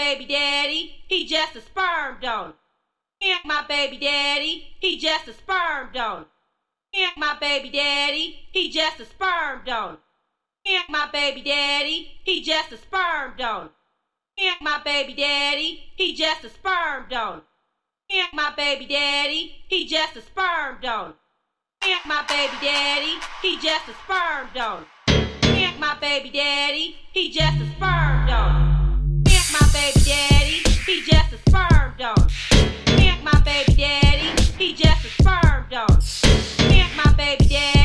baby daddy, he just a sperm donor. My baby daddy, he just a sperm donor. My baby daddy, he just a sperm donor. My baby daddy, he just a sperm donor. My baby daddy, he just a sperm donor. My baby daddy, he just a sperm donor. My baby daddy, he just a sperm donor. My baby daddy, he just a sperm donor baby daddy, he just a sperm dog. My baby daddy, he just a sperm donor. My baby daddy.